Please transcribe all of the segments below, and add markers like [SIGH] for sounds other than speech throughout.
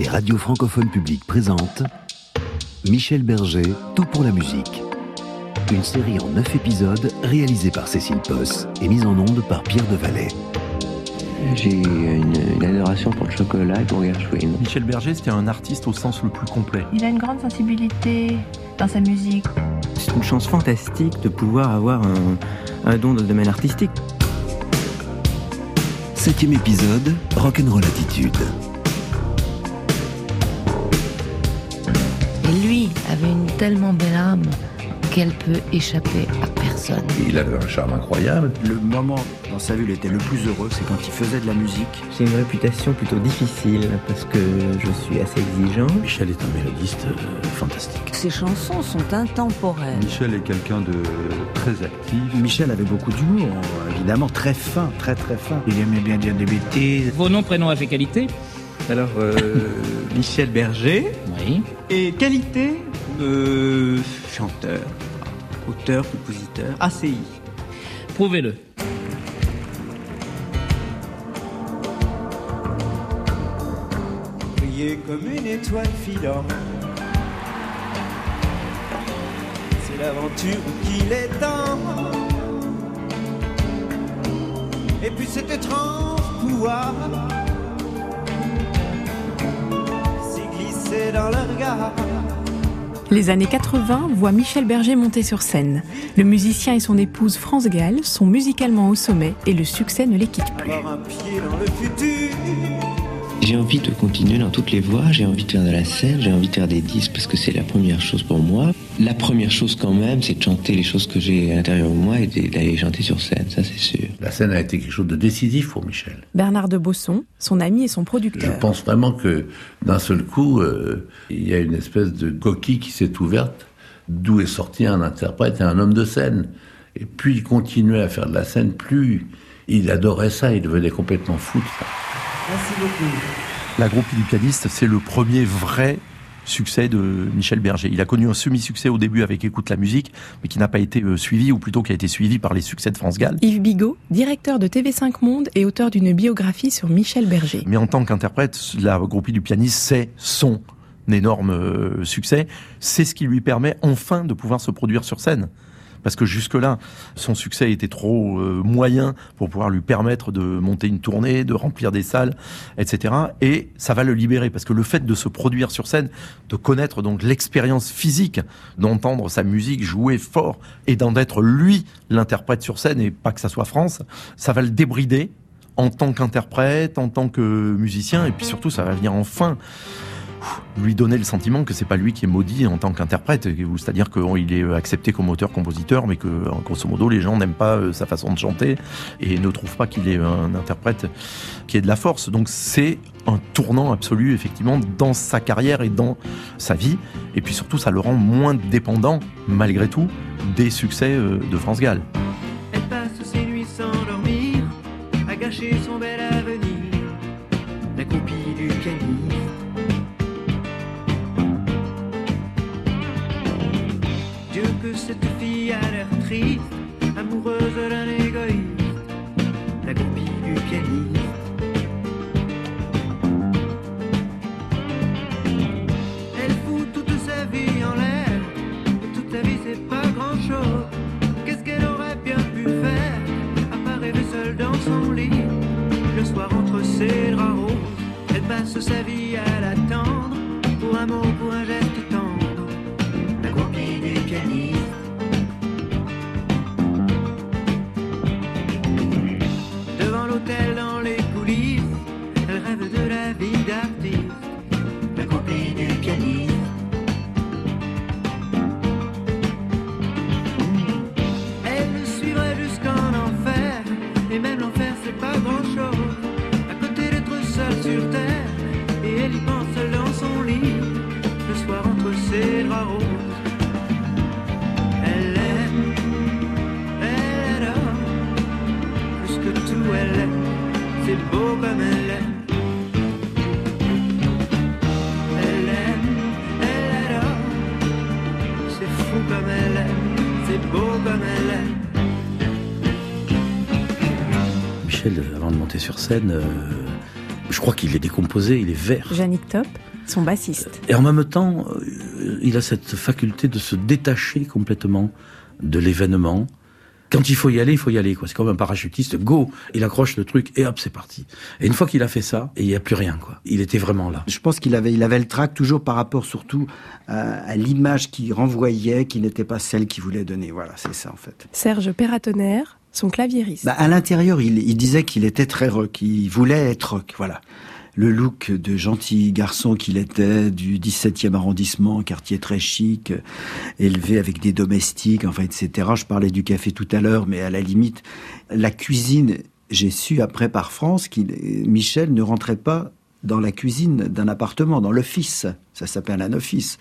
les radios francophones publiques présentent Michel Berger, Tout pour la musique. Une série en neuf épisodes réalisée par Cécile Posse et mise en onde par Pierre Devalet. J'ai une, une adoration pour le chocolat et pour Gershwin. Michel Berger, c'était un artiste au sens le plus complet. Il a une grande sensibilité dans sa musique. C'est une chance fantastique de pouvoir avoir un, un don dans le domaine artistique. Septième épisode, Rock'n'Roll Attitude. Avait une tellement belle âme qu'elle peut échapper à personne. Il avait un charme incroyable. Le moment dans sa vie où il était le plus heureux, c'est quand il faisait de la musique. J'ai une réputation plutôt difficile parce que je suis assez exigeant. Michel est un mélodiste euh, fantastique. Ses chansons sont intemporelles. Michel est quelqu'un de très actif. Michel avait beaucoup d'humour, évidemment, très fin, très très fin. Il aimait bien dire des bêtises. Vos noms, prénoms, et qualité? Alors, euh, [LAUGHS] Michel Berger. Oui. Et qualité? Euh, chanteur, auteur, compositeur, ACI. Prouvez-le. Briller comme une étoile filante. C'est l'aventure qu'il est temps. Et puis cet étrange pouvoir s'y glisser dans le regard. Les années 80 voient Michel Berger monter sur scène. Le musicien et son épouse France Gall sont musicalement au sommet et le succès ne les quitte plus. J'ai envie de continuer dans toutes les voies, j'ai envie de faire de la scène, j'ai envie de faire des disques parce que c'est la première chose pour moi. La première chose quand même, c'est de chanter les choses que j'ai à l'intérieur de moi et d'aller chanter sur scène, ça c'est sûr. La scène a été quelque chose de décisif pour Michel. Bernard de Bosson, son ami et son Je producteur. pense vraiment que d'un seul coup, euh, il y a une espèce de coquille qui s'est ouverte, d'où est sorti un interprète et un homme de scène. Et plus il continuait à faire de la scène, plus il adorait ça, il devenait complètement fou de ça. Merci beaucoup. La groupie du pianiste, c'est le premier vrai succès de Michel Berger. Il a connu un semi-succès au début avec Écoute la musique, mais qui n'a pas été euh, suivi, ou plutôt qui a été suivi par les succès de France Gall. Yves Bigot, directeur de TV5 Monde et auteur d'une biographie sur Michel Berger. Mais en tant qu'interprète, la groupie du pianiste, c'est son énorme euh, succès. C'est ce qui lui permet enfin de pouvoir se produire sur scène. Parce que jusque-là, son succès était trop euh, moyen pour pouvoir lui permettre de monter une tournée, de remplir des salles, etc. Et ça va le libérer, parce que le fait de se produire sur scène, de connaître donc l'expérience physique, d'entendre sa musique jouer fort, et d'en être lui l'interprète sur scène, et pas que ça soit France, ça va le débrider en tant qu'interprète, en tant que musicien, et puis surtout, ça va venir enfin lui donner le sentiment que c'est pas lui qui est maudit en tant qu'interprète, c'est-à-dire qu'il est accepté comme auteur-compositeur, mais que grosso modo les gens n'aiment pas euh, sa façon de chanter et ne trouvent pas qu'il est un interprète qui ait de la force. Donc c'est un tournant absolu effectivement dans sa carrière et dans sa vie, et puis surtout ça le rend moins dépendant malgré tout des succès euh, de France Gall. Michel, avant de monter sur scène, euh, je crois qu'il est décomposé, il est vert. Jannick Top, son bassiste. Et en même temps, euh, il a cette faculté de se détacher complètement de l'événement. Quand il faut y aller, il faut y aller. C'est comme un parachutiste, go, il accroche le truc et hop, c'est parti. Et une fois qu'il a fait ça, il n'y a plus rien. quoi. Il était vraiment là. Je pense qu'il avait, il avait le trac toujours par rapport surtout à, à l'image qu'il renvoyait, qui n'était pas celle qu'il voulait donner. Voilà, c'est ça en fait. Serge Perratonnerre, son claviériste. Bah, à l'intérieur, il, disait qu'il était très rock, il voulait être rock, voilà le look de gentil garçon qu'il était du 17e arrondissement, quartier très chic, élevé avec des domestiques, enfin, etc. Je parlais du café tout à l'heure, mais à la limite, la cuisine, j'ai su après par France qu'il, Michel ne rentrait pas dans la cuisine d'un appartement, dans l'office. Ça s'appelle un office.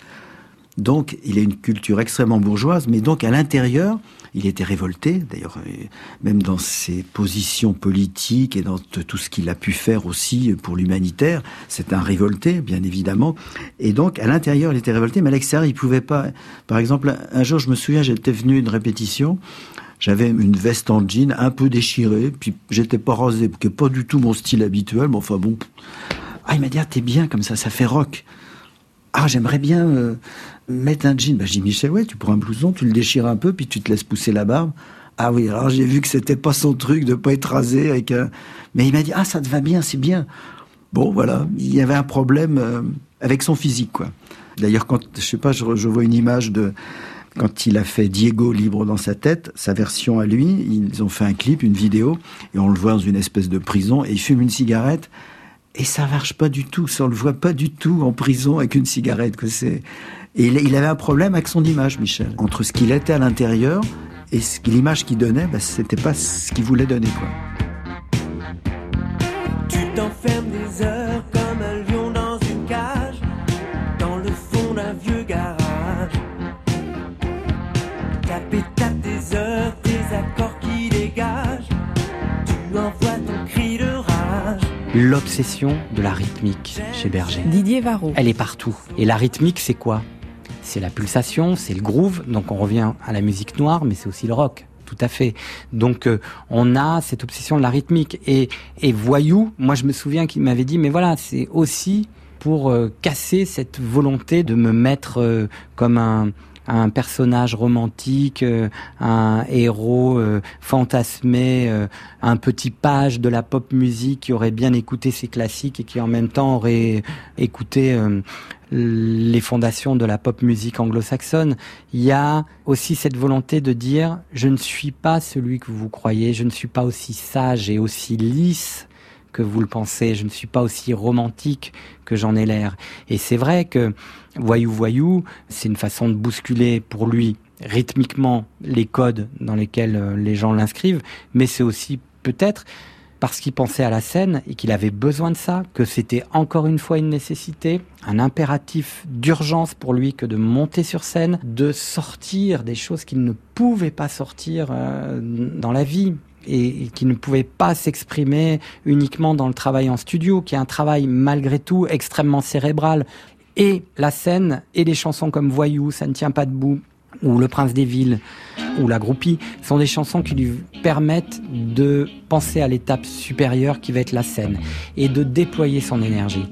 Donc, il a une culture extrêmement bourgeoise, mais donc à l'intérieur, il était révolté, d'ailleurs, même dans ses positions politiques et dans tout ce qu'il a pu faire aussi pour l'humanitaire. C'est un révolté, bien évidemment. Et donc, à l'intérieur, il était révolté, mais à l'extérieur, il pouvait pas. Par exemple, un jour, je me souviens, j'étais venu à une répétition. J'avais une veste en jean un peu déchirée, puis j'étais pas rasé, qui pas du tout mon style habituel, mais enfin bon. Ah, il m'a dit, ah, t'es bien comme ça, ça fait rock. Ah, j'aimerais bien euh, mettre un jean. Bah, je dis, Michel, tu prends un blouson, tu le déchires un peu, puis tu te laisses pousser la barbe. Ah oui, alors j'ai vu que c'était pas son truc de pas être rasé avec un... Mais il m'a dit, ah, ça te va bien, c'est bien. Bon, voilà, il y avait un problème euh, avec son physique, quoi. D'ailleurs, quand, je sais pas, je, je, vois une image de... Quand il a fait Diego libre dans sa tête, sa version à lui, ils ont fait un clip, une vidéo, et on le voit dans une espèce de prison, et il fume une cigarette, et ça marche pas du tout, ça on le voit pas du tout en prison avec une cigarette, que c'est... Et il avait un problème avec son image, Michel. Entre ce qu'il était à l'intérieur et l'image qu'il donnait, bah, c'était pas ce qu'il voulait donner, quoi. Tu t'enfermes des heures comme un lion dans une cage, dans le fond d'un vieux garage. Tape tape des heures, des accords qui dégagent. Tu envoies ton cri de rage. L'obsession de la rythmique chez Berger. Didier Varro. Elle est partout. Et la rythmique, c'est quoi? C'est la pulsation, c'est le groove. Donc on revient à la musique noire, mais c'est aussi le rock. Tout à fait. Donc euh, on a cette obsession de la rythmique et, et voyou. Moi je me souviens qu'il m'avait dit mais voilà c'est aussi pour euh, casser cette volonté de me mettre euh, comme un un personnage romantique, euh, un héros euh, fantasmé, euh, un petit page de la pop musique qui aurait bien écouté ses classiques et qui en même temps aurait écouté les fondations de la pop musique anglo-saxonne. Il y a aussi cette volonté de dire je ne suis pas celui que vous croyez, je ne suis pas aussi sage et aussi lisse que vous le pensez, je ne suis pas aussi romantique que j'en ai l'air. Et c'est vrai que Voyou Voyou, c'est une façon de bousculer pour lui rythmiquement les codes dans lesquels euh, les gens l'inscrivent, mais c'est aussi peut-être parce qu'il pensait à la scène et qu'il avait besoin de ça, que c'était encore une fois une nécessité, un impératif d'urgence pour lui que de monter sur scène, de sortir des choses qu'il ne pouvait pas sortir euh, dans la vie et qui ne pouvait pas s'exprimer uniquement dans le travail en studio, qui est un travail malgré tout extrêmement cérébral. Et la scène et les chansons comme Voyou, Ça ne tient pas debout, ou Le Prince des Villes, ou La Groupie, sont des chansons qui lui permettent de penser à l'étape supérieure qui va être la scène, et de déployer son énergie.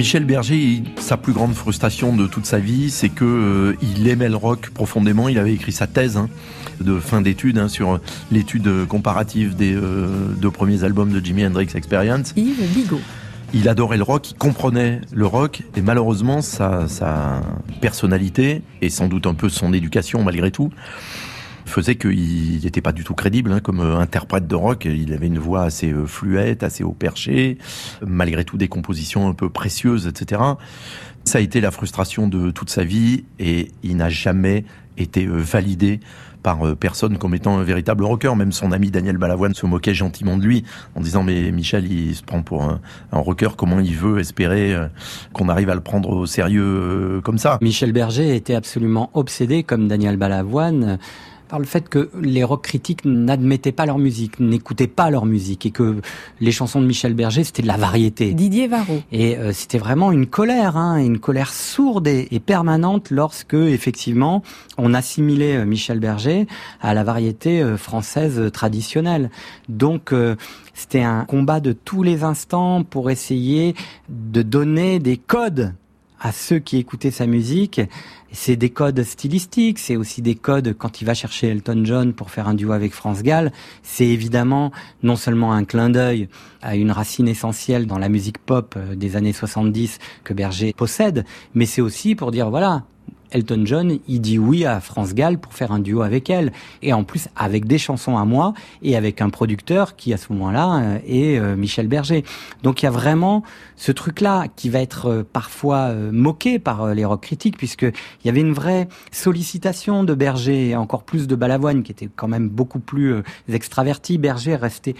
Michel Berger, sa plus grande frustration de toute sa vie, c'est que euh, il aimait le rock profondément. Il avait écrit sa thèse hein, de fin d'études hein, sur l'étude comparative des euh, deux premiers albums de Jimi Hendrix Experience. Yves Bigot. Il adorait le rock, il comprenait le rock, et malheureusement, sa, sa personnalité, et sans doute un peu son éducation malgré tout, faisait qu'il n'était pas du tout crédible hein, comme euh, interprète de rock. Il avait une voix assez euh, fluette, assez haut perché, malgré tout des compositions un peu précieuses, etc. Ça a été la frustration de toute sa vie et il n'a jamais été euh, validé par personne comme étant un véritable rocker. Même son ami Daniel Balavoine se moquait gentiment de lui en disant mais Michel il se prend pour un, un rocker, comment il veut espérer qu'on arrive à le prendre au sérieux comme ça? Michel Berger était absolument obsédé comme Daniel Balavoine par le fait que les rock critiques n'admettaient pas leur musique, n'écoutaient pas leur musique, et que les chansons de Michel Berger, c'était de la variété. Didier Varro. Et euh, c'était vraiment une colère, hein, une colère sourde et, et, permanente lorsque, effectivement, on assimilait euh, Michel Berger à la variété euh, française traditionnelle. Donc, c'était un combat de tous les instants pour essayer de donner des codes à ceux qui écoutaient sa musique. C'est des codes stylistiques, c'est aussi des codes quand il va chercher Elton John pour faire un duo avec France Gall. C'est évidemment non seulement un clin d'œil à une racine essentielle dans la musique pop des années 70 que Berger possède, mais c'est aussi pour dire voilà, Elton John, il dit oui à France Gall pour faire un duo avec elle. Et en plus, avec des chansons à moi et avec un producteur qui, à ce moment-là, euh, est euh, Michel Berger. Donc il y a vraiment ce truc-là qui va être euh, parfois moqué par les rock critiques puisqu'il y avait une vraie sollicitation de Berger et encore plus de Balavoine qui était quand même beaucoup plus extraverti. Berger restait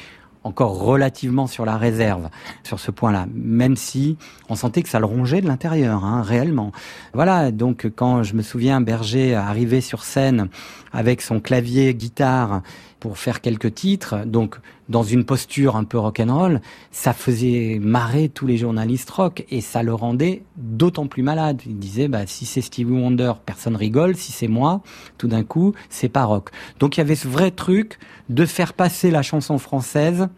encore relativement sur la réserve sur ce point-là, même si on sentait que ça le rongeait de l'intérieur, hein, réellement. Voilà, donc quand je me souviens Berger arriver sur scène avec son clavier guitare pour faire quelques titres, donc dans une posture un peu rock'n'roll, ça faisait marrer tous les journalistes rock et ça le rendait d'autant plus malade. Il disait, bah, si c'est Stevie Wonder, personne rigole. Si c'est moi, tout d'un coup, c'est pas rock. Donc il y avait ce vrai truc de faire passer la chanson française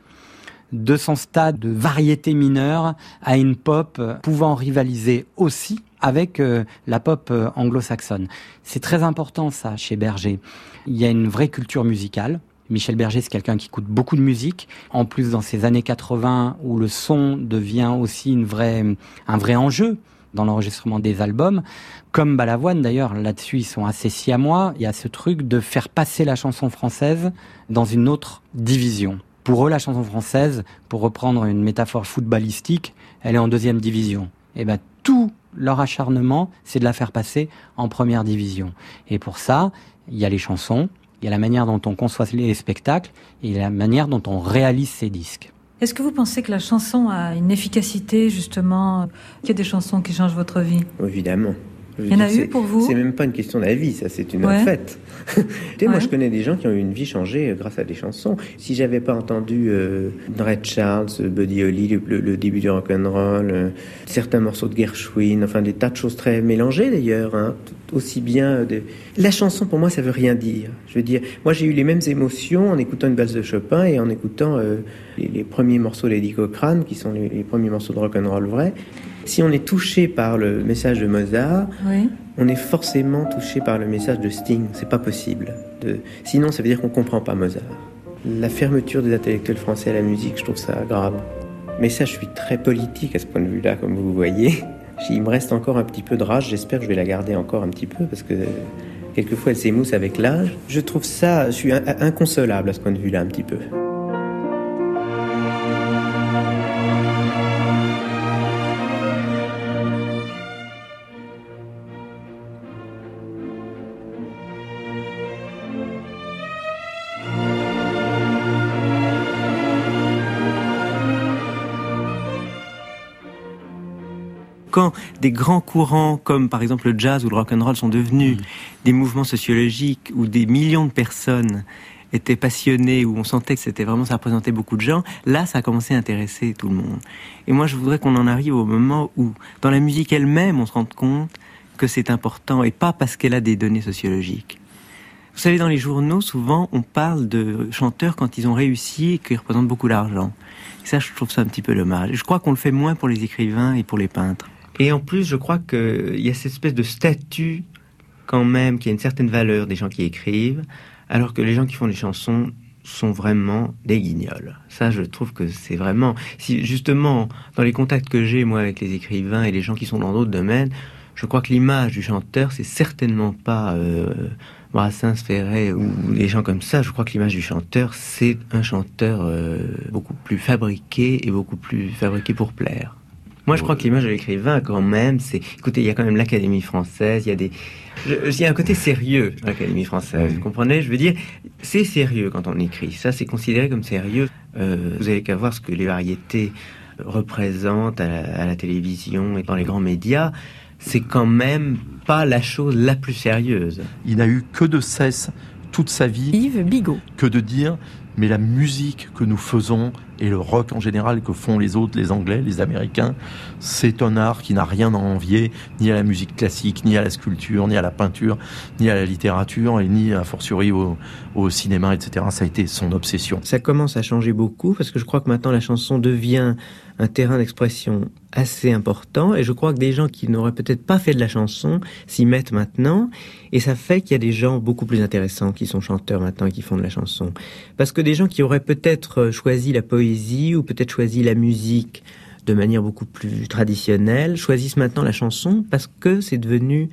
de son stade de variété mineure à une pop pouvant rivaliser aussi avec euh, la pop euh, anglo-saxonne. C'est très important ça chez Berger. Il y a une vraie culture musicale. Michel Berger, c'est quelqu'un qui écoute beaucoup de musique. En plus, dans ces années 80, où le son devient aussi une vraie, un vrai enjeu dans l'enregistrement des albums. Comme Balavoine, d'ailleurs, là-dessus, ils sont assez siamois. Il y a ce truc de faire passer la chanson française dans une autre division. Pour eux, la chanson française, pour reprendre une métaphore footballistique, elle est en deuxième division. Et ben, tout leur acharnement, c'est de la faire passer en première division. Et pour ça, il y a les chansons, il y a la manière dont on conçoit les spectacles et la manière dont on réalise ces disques. Est-ce que vous pensez que la chanson a une efficacité, justement Qu'il y a des chansons qui changent votre vie? Évidemment. Il y en a eu pour vous? C'est même pas une question d'avis, ça, c'est une Ouais. fête. [LAUGHS] Moi, je connais des gens qui ont eu une vie changée euh, grâce à des chansons. Si j'avais pas entendu euh, Red Charles, euh, Buddy Holly, le, le- le début du rock'n'roll, euh, certains morceaux de Gershwin, enfin des tas de choses très mélangées d'ailleurs, hein, aussi bien. de- La chanson, pour moi, ça veut rien dire. Je veux dire, moi, j'ai eu les mêmes émotions en écoutant une valse de Chopin et en écoutant euh, les, les premiers morceaux d'Eddie Cochrane, qui sont les, les premiers morceaux de rock'n'roll vrai. Si on est touché par le message de Mozart, Oui. on est forcément touché par le message de Sting. C'est pas possible. De... Sinon, ça veut dire qu'on comprend pas Mozart. La fermeture des intellectuels français à la musique, je trouve ça grave. Mais ça, je suis très politique à ce point de vue-là, comme vous voyez. Il me reste encore un petit peu de rage. J'espère que je vais la garder encore un petit peu parce que quelquefois elle s'émousse avec l'âge. Je trouve ça, je suis in- inconsolable à ce point de vue-là un petit peu. Quand des grands courants comme par exemple le jazz ou le rock and roll sont devenus des mouvements sociologiques où des millions de personnes étaient passionnées, où on sentait que c'était vraiment ça représentait beaucoup de gens, là ça a commencé à intéresser tout le monde. Et moi je voudrais qu'on en arrive au moment où dans la musique elle-même on se rende compte que c'est important et pas parce qu'elle a des données sociologiques. Vous savez, dans les journaux, souvent, on parle de chanteurs quand ils ont réussi et qu'ils représentent beaucoup d'argent. Ça, je trouve ça un petit peu dommage. Je crois qu'on le fait moins pour les écrivains et pour les peintres. Et en plus, je crois qu'il y a cette espèce de statut, quand même, qui a une certaine valeur des gens qui écrivent, alors que les gens qui font des chansons sont vraiment des guignols. Ça, je trouve que c'est vraiment... Si justement, dans les contacts que j'ai, moi, avec les écrivains et les gens qui sont dans d'autres domaines, je crois que l'image du chanteur, c'est certainement pas euh, Brassens, ou des gens comme ça. Je crois que l'image du chanteur, c'est un chanteur euh, beaucoup plus fabriqué et beaucoup plus fabriqué pour plaire. Moi, je crois que l'image de l'écrivain, quand même, c'est. Écoutez, il y a quand même l'Académie française, il y a des. Il y a un côté sérieux à l'Académie française, vous comprenez? Je veux dire, c'est sérieux quand on écrit. Ça, c'est considéré comme sérieux. Euh, vous avez qu'à voir ce que les variétés représentent à la, à la télévision et dans les grands médias. C'est quand même pas la chose la plus sérieuse. Il n'a eu que de cesse toute sa vie Yves Bigot. que de dire mais la musique que nous faisons et le rock en général que font les autres, les Anglais, les Américains, c'est un art qui n'a rien à envier ni à la musique classique, ni à la sculpture, ni à la peinture, ni à la littérature, et ni a fortiori au, cinéma, etc. Ça a été son obsession. Ça commence à changer beaucoup parce que je crois que maintenant la chanson devient un terrain d'expression assez important et je crois que des gens qui n'auraient peut-être pas fait de la chanson s'y mettent maintenant et ça fait qu'il y a des gens beaucoup plus intéressants qui sont chanteurs maintenant qui font de la chanson. Parce que des gens qui auraient peut-être choisi la poésie ou peut-être choisi la musique de manière beaucoup plus traditionnelle choisissent maintenant la chanson parce que c'est devenu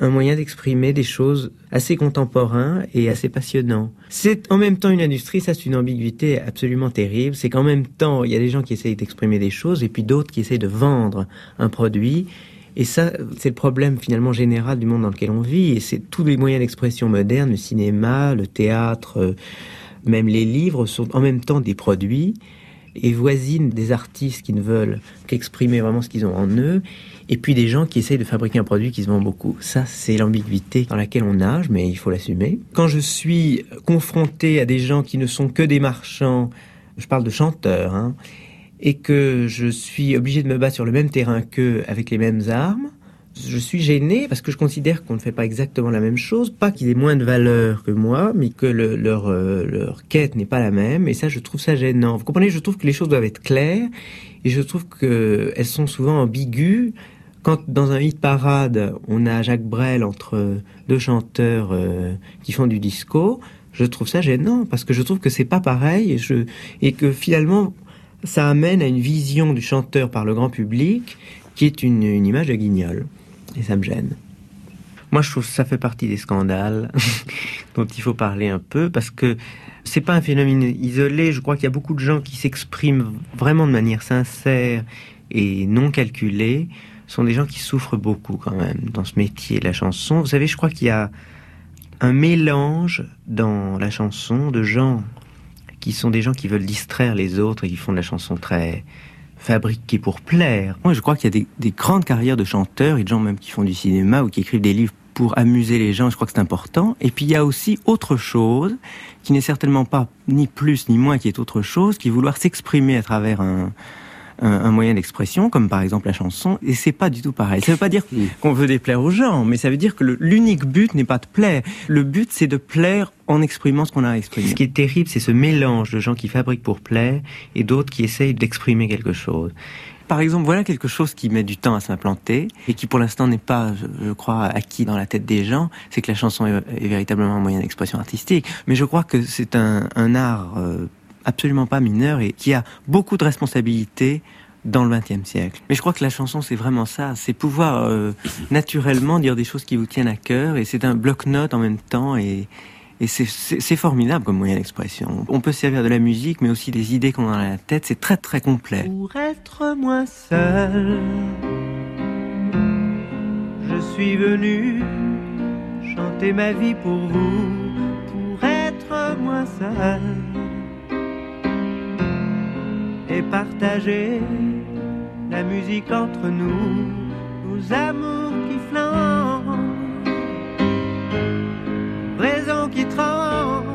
un moyen d'exprimer des choses assez contemporains et assez passionnants. C'est en même temps une industrie, ça c'est une ambiguïté absolument terrible, c'est qu'en même temps il y a des gens qui essayent d'exprimer des choses et puis d'autres qui essayent de vendre un produit. Et ça, c'est le problème finalement général du monde dans lequel on vit. Et c'est tous les moyens d'expression modernes, le cinéma, le théâtre, euh, même les livres sont en même temps des produits et voisinent des artistes qui ne veulent qu'exprimer vraiment ce qu'ils ont en eux, et puis des gens qui essayent de fabriquer un produit qui se vend beaucoup. Ça, c'est l'ambiguïté dans laquelle on nage, mais il faut l'assumer. Quand je suis confronté à des gens qui ne sont que des marchands, je parle de chanteurs, hein, et que je suis obligé de me battre sur le même terrain qu'eux avec les mêmes armes, je suis gêné parce que je considère qu'on ne fait pas exactement la même chose, pas qu'ils aient moins de valeur que moi, mais que le, leur, euh, leur quête n'est pas la même, et ça je trouve ça gênant. Vous comprenez, je trouve que les choses doivent être claires, et je trouve qu'elles sont souvent ambiguës. Quand dans un hit parade, on a Jacques Brel entre deux chanteurs euh, qui font du disco, je trouve ça gênant, parce que je trouve que c'est pas pareil, et que finalement ça amène à une vision du chanteur par le grand public qui est une, une image de guignol et ça me gêne. Moi, je trouve que ça fait partie des scandales [LAUGHS] dont il faut parler un peu parce que c'est pas un phénomène isolé. Je crois qu'il y a beaucoup de gens qui s'expriment vraiment de manière sincère et non calculée. Ce sont des gens qui souffrent beaucoup quand même dans ce métier la chanson. Vous savez, je crois qu'il y a un mélange dans la chanson de gens qui sont des gens qui veulent distraire les autres et qui font de la chanson très fabriquée pour plaire. Moi, je crois qu'il y a des, des, grandes carrières de chanteurs et de gens même qui font du cinéma ou qui écrivent des livres pour amuser les gens. Je crois que c'est important. Et puis il y a aussi autre chose qui n'est certainement pas ni plus ni moins qui est autre chose, qui est vouloir s'exprimer à travers un, un, moyen d'expression, comme par exemple la chanson, et c'est pas du tout pareil. Ça veut pas dire qu'on veut déplaire aux gens, mais ça veut dire que l'unique but n'est pas de plaire. Le but, c'est de plaire en exprimant ce qu'on a à exprimer. Ce qui est terrible, c'est ce mélange de gens qui fabriquent pour plaire et d'autres qui essayent d'exprimer quelque chose. Par exemple, voilà quelque chose qui met du temps à s'implanter et qui pour l'instant n'est pas, je, crois, acquis dans la tête des gens, c'est que la chanson est, est, véritablement un moyen d'expression artistique. Mais je crois que c'est un, un, art euh, absolument pas mineur et qui a beaucoup de responsabilités dans le XXe siècle. Mais je crois que la chanson, c'est vraiment ça, c'est pouvoir euh, naturellement dire des choses qui vous tiennent à cœur et c'est un bloc-notes en même temps et, c'est formidable comme moyen d'expression. On peut se servir de la musique, mais aussi des idées qu'on a dans la tête. C'est très très complet. Pour être moins seul, je suis venu chanter ma vie pour vous. Pour être moins seul et partager la musique entre nous, nos amours qui flambent raison qui tremble,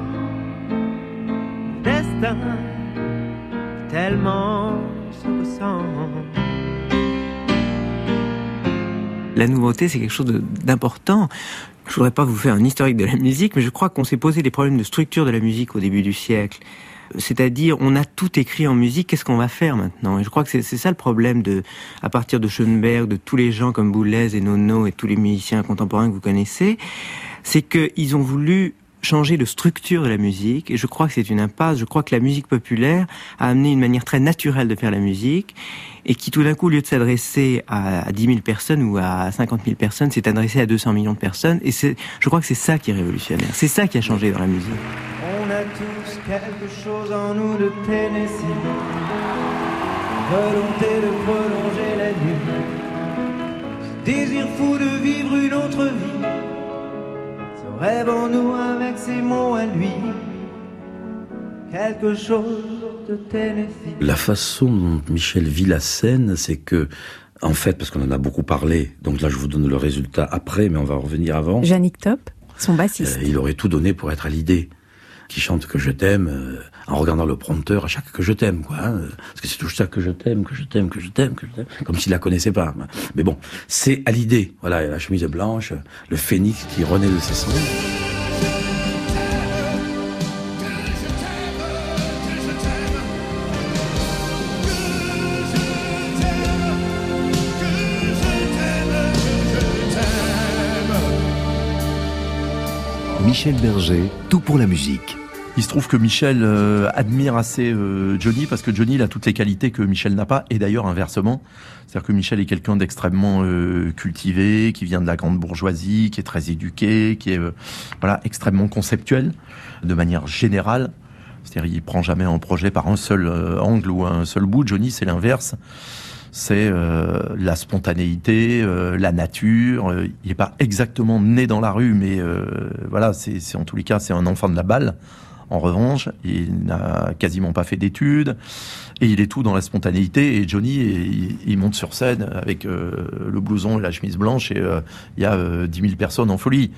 destin tellement se ressemble. La nouveauté, c'est quelque chose d'important. Je voudrais pas vous faire un historique de la musique, mais je crois qu'on s'est posé des problèmes de structure de la musique au début du siècle. C'est-à-dire, on a tout écrit en musique, qu'est-ce qu'on va faire maintenant? Et je crois que c'est ça le problème de, à partir de Schoenberg, de tous les gens comme Boulez et Nono et tous les musiciens contemporains que vous connaissez, c'est qu'ils ont voulu changer de structure de la musique et je crois que c'est une impasse. Je crois que la musique populaire a amené une manière très naturelle de faire la musique et qui tout d'un coup, au lieu de s'adresser à, à 10 000 personnes ou à 50 000 personnes, s'est adressé à 200 millions de personnes et je crois que c'est ça qui est révolutionnaire. C'est ça qui a changé dans la musique. Quelque chose en nous de Tennessee, volonté de prolonger la nuit, ce désir fou de vivre une autre vie. Rêve en nous avec ses mots à lui, quelque chose de Tennessee. La façon dont Michel vit la scène, c'est que, en fait, parce qu'on en a beaucoup parlé, donc là je vous donne le résultat après, mais on va revenir avant. Jannick Top. Son bassiste. il aurait tout donné pour être à l'idée qui chante que je t'aime euh, en regardant le prompteur à chaque que je t'aime quoi hein, parce que c'est tout ça que je t'aime que je t'aime que je t'aime que je t'aime comme s'il la connaissait pas mais bon c'est à l'idée voilà la chemise blanche le phénix qui renaît de ses cendres Michel Berger, tout pour la musique. Il se trouve que Michel euh, admire assez euh, Johnny parce que Johnny il a toutes les qualités que Michel n'a pas et d'ailleurs inversement. C'est-à-dire que Michel est quelqu'un d'extrêmement euh, cultivé, qui vient de la grande bourgeoisie, qui est très éduqué, qui est voilà extrêmement conceptuel de manière générale. C'est-à-dire il prend jamais un projet par un seul angle ou un seul bout. Johnny c'est l'inverse c'est euh, la spontanéité, euh, la nature. Euh, il n'est pas exactement né dans la rue, mais voilà, c'est en tous les cas, c'est un enfant de la balle. En revanche, il n'a quasiment pas fait d'études et il est tout dans la spontanéité. Et Johnny, il, monte sur scène avec le blouson et la chemise blanche et il y a dix mille personnes en folie.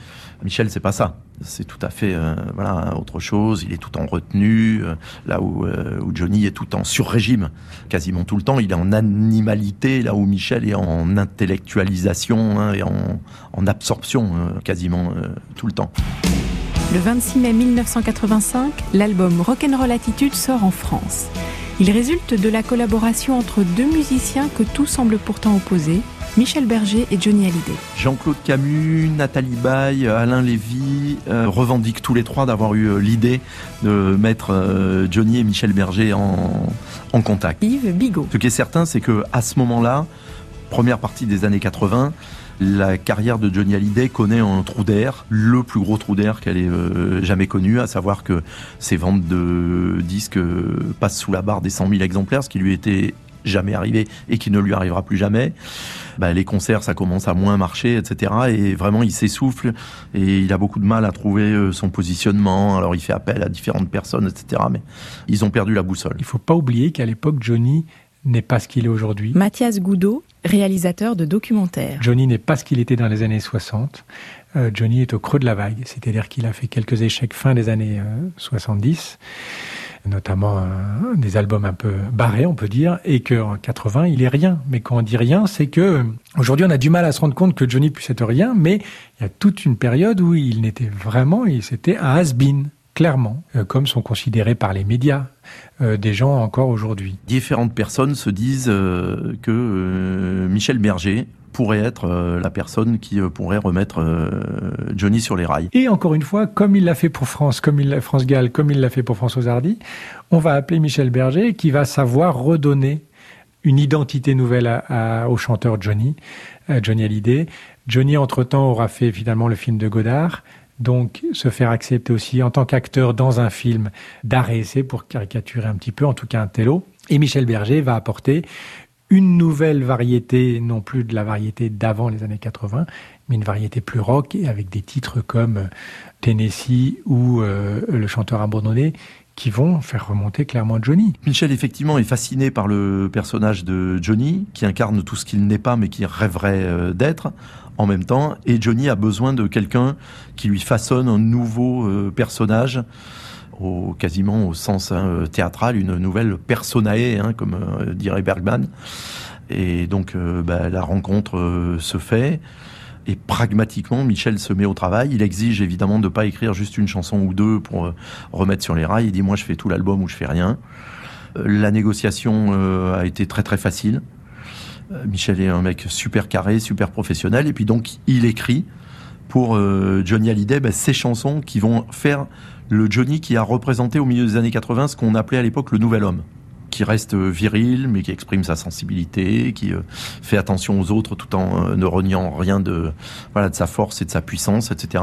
Michel, c'est pas ça. C'est tout à fait voilà autre chose. Il est tout en retenue, là où, Johnny est tout en sur-régime, quasiment tout le temps. Il est en animalité, là où Michel est en intellectualisation hein, et en absorption quasiment tout le temps. Le 26 mai 1985, l'album Rock'n'Roll Attitude sort en France. Il résulte de la collaboration entre deux musiciens que tout semble pourtant opposer, Michel Berger et Johnny Hallyday. Jean-Claude Camus, Nathalie Baye, Alain Lévy euh, revendiquent tous les trois d'avoir eu euh, l'idée de mettre euh, Johnny et Michel Berger en, en contact. Yves Bigot. Ce qui est certain, c'est que à ce moment-là, première partie des années 80, la carrière de Johnny Hallyday connaît un trou d'air, le plus gros trou d'air qu'elle ait euh, jamais connu, à savoir que ses ventes de disques passent sous la barre des 100 000 exemplaires, ce qui lui était jamais arrivé et qui ne lui arrivera plus jamais. Bah, les concerts, ça commence à moins marcher, etc. Et vraiment, il s'essouffle et il a beaucoup de mal à trouver euh, son positionnement. Alors, il fait appel à différentes personnes, etc. Mais ils ont perdu la boussole. Il faut pas oublier qu'à l'époque, Johnny n'est pas ce qu'il est aujourd'hui. Mathias Goudot, réalisateur de documentaires. Johnny n'est pas ce qu'il était dans les années 60. Euh, Johnny est au creux de la vague, c'est-à-dire qu'il a fait quelques échecs fin des années 70, euh, notamment euh, des albums un peu barrés, on peut dire, et qu'en 80, il est rien. Mais quand on dit rien, c'est que aujourd'hui, on a du mal à se rendre compte que Johnny puisse être rien, mais il y a toute une période où il n'était vraiment, il c'était un has-been clairement, comme sont considérés par les médias euh, des gens encore aujourd'hui. Différentes personnes se disent euh, que euh, Michel Berger pourrait être la personne qui pourrait remettre Johnny sur les rails. Et encore une fois, comme il l'a fait pour France, comme il l'a France Gall, comme il l'a fait pour François Hardy, on va appeler Michel Berger qui va savoir redonner une identité nouvelle au chanteur Johnny, Johnny Hallyday. Johnny, entre-temps, aura fait finalement le film de Godard donc se faire accepter aussi en tant qu'acteur dans un film d'art et essai pour caricaturer un petit peu, en tout cas un télo. Et Michel Berger va apporter une nouvelle variété, non plus de la variété d'avant les années 80, mais une variété plus rock avec des titres comme Tennessee ou euh, Le chanteur abandonné qui vont faire remonter clairement Johnny. Michel, effectivement, est fasciné par le personnage de Johnny, qui incarne tout ce qu'il n'est pas, mais qui rêverait euh, d'être en même temps. Et Johnny a besoin de quelqu'un qui lui façonne un nouveau euh, personnage, au, quasiment au sens hein, théâtral, une nouvelle personae, hein, comme euh, dirait Bergman. Et donc, bah, la rencontre se fait. Et pragmatiquement, Michel se met au travail. Il exige évidemment de ne pas écrire juste une chanson ou deux pour euh, remettre sur les rails. Il dit moi je fais tout l'album ou je fais rien. Euh, la négociation euh, a été très très facile. Michel est un mec super carré, super professionnel. Et puis donc il écrit pour Johnny Hallyday ben, ces chansons qui vont faire le Johnny qui a représenté au milieu des années 80 ce qu'on appelait à l'époque le nouvel homme qui reste viril, mais qui exprime sa sensibilité, qui euh, fait attention aux autres tout en euh, ne reniant rien de, voilà, de sa force et de sa puissance, etc.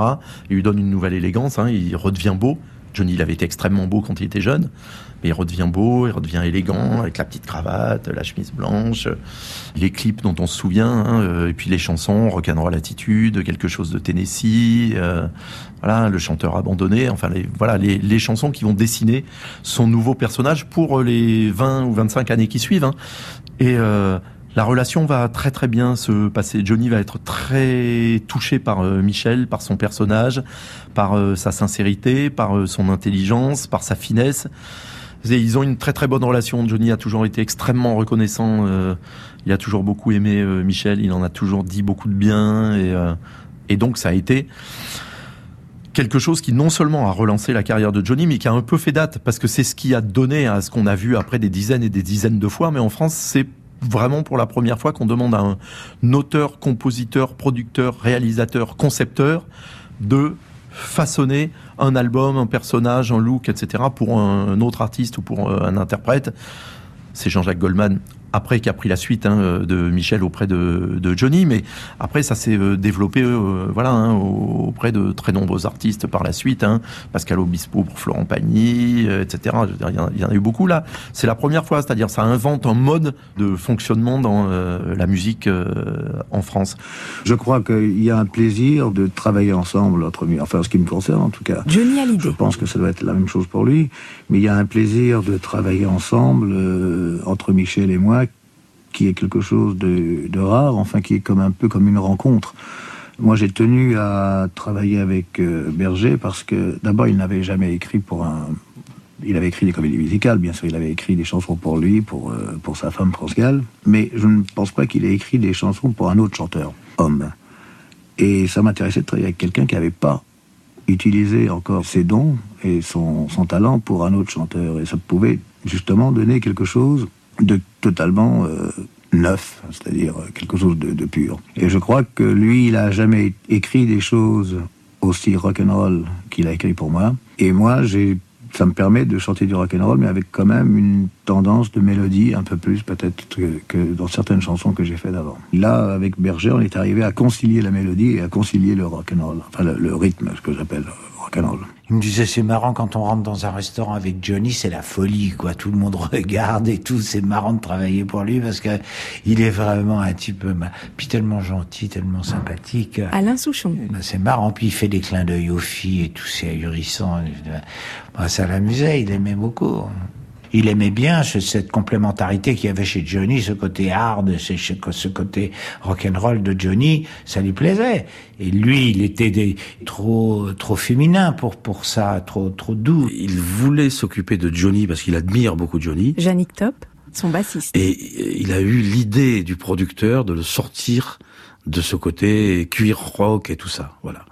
Il lui donne une nouvelle élégance, hein, il redevient beau. Johnny, il avait été extrêmement beau quand il était jeune, mais il redevient beau, il redevient élégant, avec la petite cravate, la chemise blanche, les clips dont on se souvient, hein, euh, et puis les chansons, Rock'n'Roll Attitude, quelque chose de Tennessee, euh, voilà, le chanteur abandonné, enfin les, voilà les, les, chansons qui vont dessiner son nouveau personnage pour les 20 ou 25 années qui suivent. Hein. Et euh, La relation va très très bien se passer. Johnny va être très touché par euh, Michel, par son personnage, par euh, sa sincérité, par euh, son intelligence, par sa finesse. Ils ont une très très bonne relation. Johnny a toujours été extrêmement reconnaissant. il a toujours beaucoup aimé Michel. Il en a toujours dit beaucoup de bien. Et, et donc ça a été quelque chose qui non seulement a relancé la carrière de Johnny, mais qui a un peu fait date, parce que c'est ce qui a donné à ce qu'on a vu après des dizaines et des dizaines de fois. Mais en France, c'est vraiment pour la première fois qu'on demande à un auteur, compositeur, producteur, réalisateur, concepteur de façonner un album, un personnage, un look, etc. pour un autre artiste ou pour un interprète. C'est Jean-Jacques Goldman après qui a pris la suite hein, de Michel auprès de, de, Johnny, mais après ça s'est euh, développé euh, voilà hein, auprès de très nombreux artistes par la suite, hein, Pascal Obispo pour Florent Pagny, euh, etc. Il y, en a eu beaucoup là. C'est la première fois, c'est-à-dire ça invente un mode de fonctionnement dans la musique en France. Je crois qu'il y a un plaisir de travailler ensemble entre enfin en ce qui me concerne en tout cas. Johnny Hallyday. Je pense que ça doit être la même chose pour lui, mais il y a un plaisir de travailler ensemble entre Michel et moi qui est quelque chose de, rare, enfin qui est comme un peu comme une rencontre. Moi, j'ai tenu à travailler avec euh, Berger parce que d'abord, il n'avait jamais écrit pour un. Il avait écrit des comédies musicales, bien sûr, il avait écrit des chansons pour lui, pour, euh, pour sa femme France Gall, mais je ne pense pas qu'il ait écrit des chansons pour un autre chanteur, homme. Et ça m'intéressait de travailler avec quelqu'un qui n'avait pas utilisé encore ses dons et son, son talent pour un autre chanteur. Et ça pouvait justement donner quelque chose de totalement euh, neuf, c'est-à-dire quelque chose de, pur. Et je crois que lui, il a jamais écrit des choses aussi rock'n'roll qu'il a écrit pour moi. Et moi, j'ai ça me permet de chanter du rock'n'roll, mais avec quand même une tendance de mélodie un peu plus peut-être que, dans certaines chansons que j'ai faites avant. Là, avec Berger, on est arrivé à concilier la mélodie et à concilier le rock'n'roll, enfin le, le rythme, ce que j'appelle rock'n'roll. Il me disait c'est marrant quand on rentre dans un restaurant avec Johnny, c'est la folie quoi. Tout le monde [LAUGHS] regarde et tout. C'est marrant de travailler pour lui parce que il est vraiment un type puis tellement gentil, tellement sympathique. Alain Souchon. Ben, c'est marrant puis il fait des clins d'œil aux filles et tout, c'est ahurissant. Ça l'amusait, il aimait beaucoup il aimait bien cette complémentarité qu'il y avait chez Johnny, ce côté hard, ce côté rock'n'roll de Johnny, ça lui plaisait. Et lui, il était trop trop féminin pour pour ça, trop trop doux. Il voulait s'occuper de Johnny parce qu'il admire beaucoup Johnny. Jannick Top, son bassiste. Et il a eu l'idée du producteur de le sortir de ce côté cuir rock et tout ça, voilà.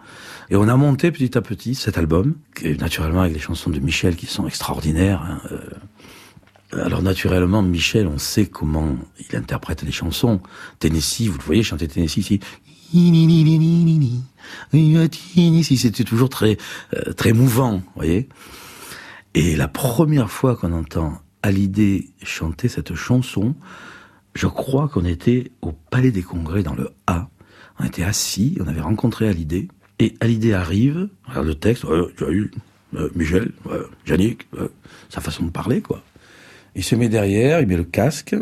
Et on a monté petit à petit cet album, qui naturellement avec les chansons de Michel qui sont extraordinaires. Hein, euh, alors naturellement, Michel, on sait comment il interprète les chansons. Tennessee, vous le voyez chanter Tennessee ici. C'était toujours très euh, très mouvant, vous voyez. Et la première fois qu'on entend Hallyday chanter cette chanson, je crois qu'on était au Palais des Congrès dans le A. On était assis, on avait rencontré Hallyday, et Hallyday arrive, regarde le texte, tu as eu euh, Michel, Yannick, sa façon de parler, quoi. Il se met derrière, il met le casque,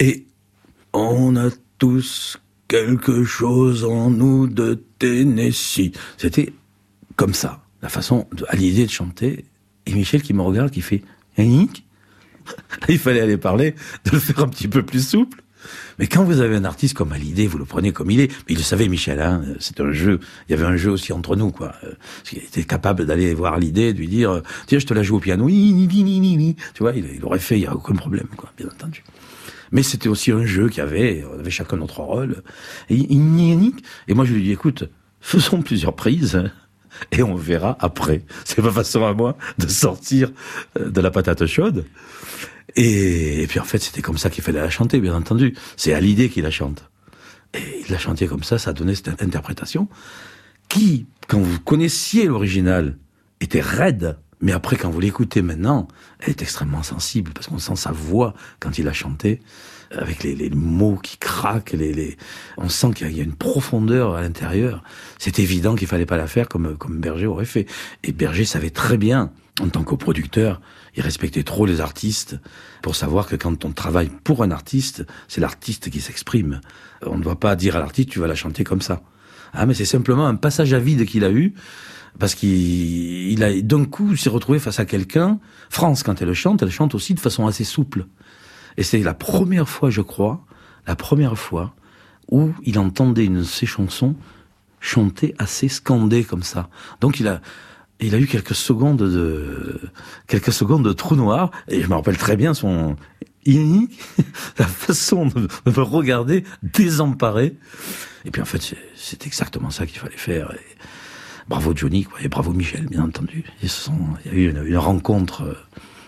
et on a tous quelque chose en nous de Tennessee. C'était comme ça, la façon de, de chanter. Et Michel qui me regarde, qui fait Yannick. [LAUGHS] Il fallait aller parler, de le faire un petit peu plus souple. Mais quand vous avez un artiste comme Hallyday, vous le prenez comme il est. Il le savait, Michel, hein, un jeu. Il y avait un jeu aussi entre nous, quoi. Euh, il était capable d'aller voir Hallyday, de lui dire, tiens, je te la joue au piano. Tu vois, il, aurait fait, il n'y a aucun problème, quoi, bien entendu. Mais c'était aussi un jeu qui avait, on avait chacun notre rôle. Et, et moi, je lui dis, écoute, faisons plusieurs prises [LAUGHS] et on verra après. C'est ma façon à moi de sortir euh, de la patate chaude. Et, puis en fait, c'était comme ça qu'il fallait la chanter, bien entendu. C'est à l'idée qu'il la chante. Et il la chantait comme ça, ça donnait cette interprétation qui, quand vous connaissiez l'original, était raide. Mais après, quand vous l'écoutez maintenant, elle est extrêmement sensible parce qu'on sent sa voix quand il a chanté, avec les, les mots qui craquent, les, les... on sent qu'il y a une profondeur à l'intérieur. C'est évident qu'il fallait pas la faire comme comme Berger aurait fait. Et Berger savait très bien, en tant que producteur, il respectait trop les artistes pour savoir que quand on travaille pour un artiste, c'est l'artiste qui s'exprime. On ne doit pas dire à l'artiste tu vas la chanter comme ça. Ah mais c'est simplement un passage à vide qu'il a eu parce qu'il a d'un coup s'est retrouvé face à quelqu'un. France quand elle chante, elle chante aussi de façon assez souple. Et c'est la première fois, je crois, la première fois où il entendait une de ses chansons chanter assez scandée comme ça. Donc il a, il a eu quelques secondes de, quelques secondes de trou noir, et je me rappelle très bien son, [LAUGHS] la façon de, me regarder désemparé. Et puis en fait, c'est- exactement ça qu'il fallait faire. Bravo Johnny, quoi, et bravo Michel, bien entendu. Il y a eu une, une rencontre euh,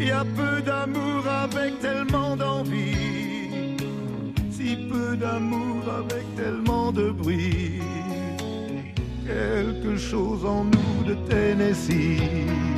Il y a peu d'amour avec tellement d'envie, si peu d'amour avec tellement de bruit. Quelque chose en nous de Tennessee.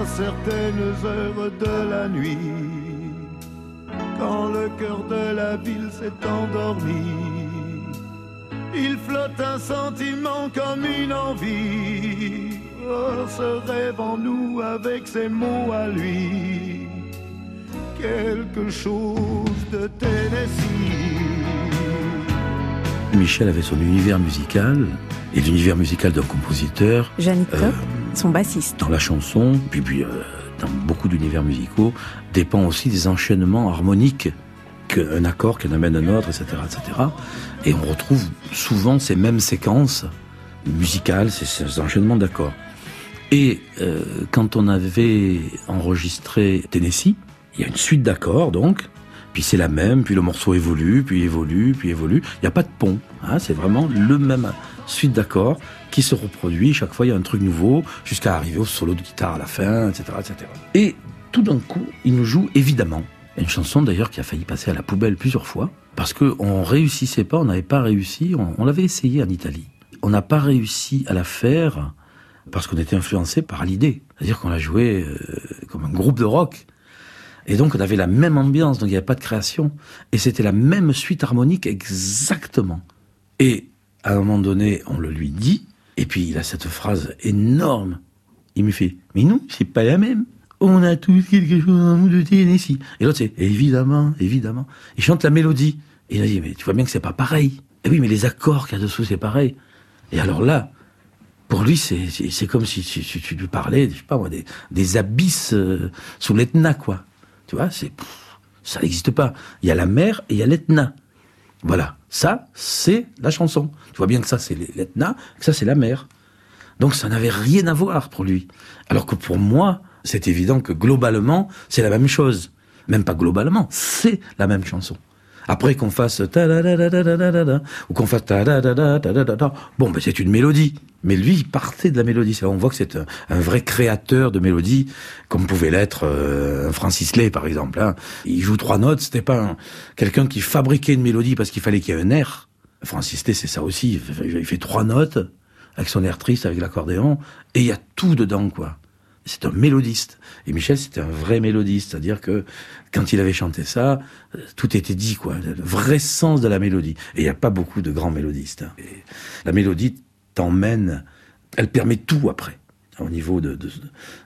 À certaines heures de la nuit, quand le cœur de la ville s'est endormi, il flotte un sentiment comme une envie. Oh, ce rêve en nous avec ses mots à lui, quelque chose de Tennessee. Michel avait son univers musical et l'univers musical d'un compositeur. Jeanne euh, Top, son bassiste. dans la chanson, puis, puis euh, dans beaucoup d'univers musicaux, dépend aussi des enchaînements harmoniques qu'un accord qu'un amène un autre, etc., etc. Et on retrouve souvent ces mêmes séquences musicales, ces, ces enchaînements d'accords. Et euh, quand on avait enregistré Tennessee, il y a une suite d'accords donc, puis c'est la même, puis le morceau évolue, puis évolue, puis évolue. Il n'y a pas de pont, hein, c'est vraiment le même suite d'accords qui se reproduit. Chaque fois, il y a un truc nouveau, jusqu'à arriver au solo de guitare à la fin, etc., etc. Et tout d'un coup, il nous joue évidemment une chanson d'ailleurs qui a failli passer à la poubelle plusieurs fois parce que on réussissait pas, on n'avait pas réussi. On, l'avait essayé en Italie, on n'a pas réussi à la faire parce qu'on était influencé par l'idée, c'est-à-dire qu'on la jouait euh, comme un groupe de rock. Et donc on avait la même ambiance, donc il n'y avait pas de création. Et c'était la même suite harmonique exactement. Et à un moment donné, on le lui dit, et puis il a cette phrase énorme. Il me fait, mais non, c'est pas la même. On a tous quelque chose en nous de Tennessee. Et l'autre c'est, évidemment, évidemment. Il chante la mélodie. Et il a dit, mais tu vois bien que c'est pas pareil. Et oui, mais les accords qu'il y a dessous, c'est pareil. Et alors là, pour lui, c'est comme si, tu lui parlais, je sais pas moi, des, des abysses euh, sous l'Etna, quoi. Tu vois, c'est ça n'existe pas. Il y a la mer et il y a l'Etna. Voilà, ça, c'est la chanson. Tu vois bien que ça, c'est l'Etna, que ça, c'est la mer. Donc ça n'avait rien à voir pour lui. Alors que pour moi, c'est évident que globalement, c'est la même chose. Même pas globalement, c'est la même chanson. Après qu'on fasse ta da da da da da da ou qu'on fasse ta da da da da da da bon, ben c'est une mélodie. Mais lui, il partait de la mélodie. Ça, on voit que c'est un, un, vrai créateur de mélodie, comme pouvait l'être euh, Francis Lay, par exemple. Hein. Il joue trois notes. C'était pas quelqu'un qui fabriquait une mélodie parce qu'il fallait qu'il y ait un air. Francis Lay, c'est ça aussi. Il fait, il fait trois notes avec son air triste, avec l'accordéon, et il y a tout dedans, quoi. C'est un mélodiste. Et Michel, c'était un vrai mélodiste. C'est-à-dire que quand il avait chanté ça, tout était dit, quoi. Le vrai sens de la mélodie. Et il n'y a pas beaucoup de grands mélodistes. hein. La mélodie t'emmène, elle permet tout après. Au niveau de, de,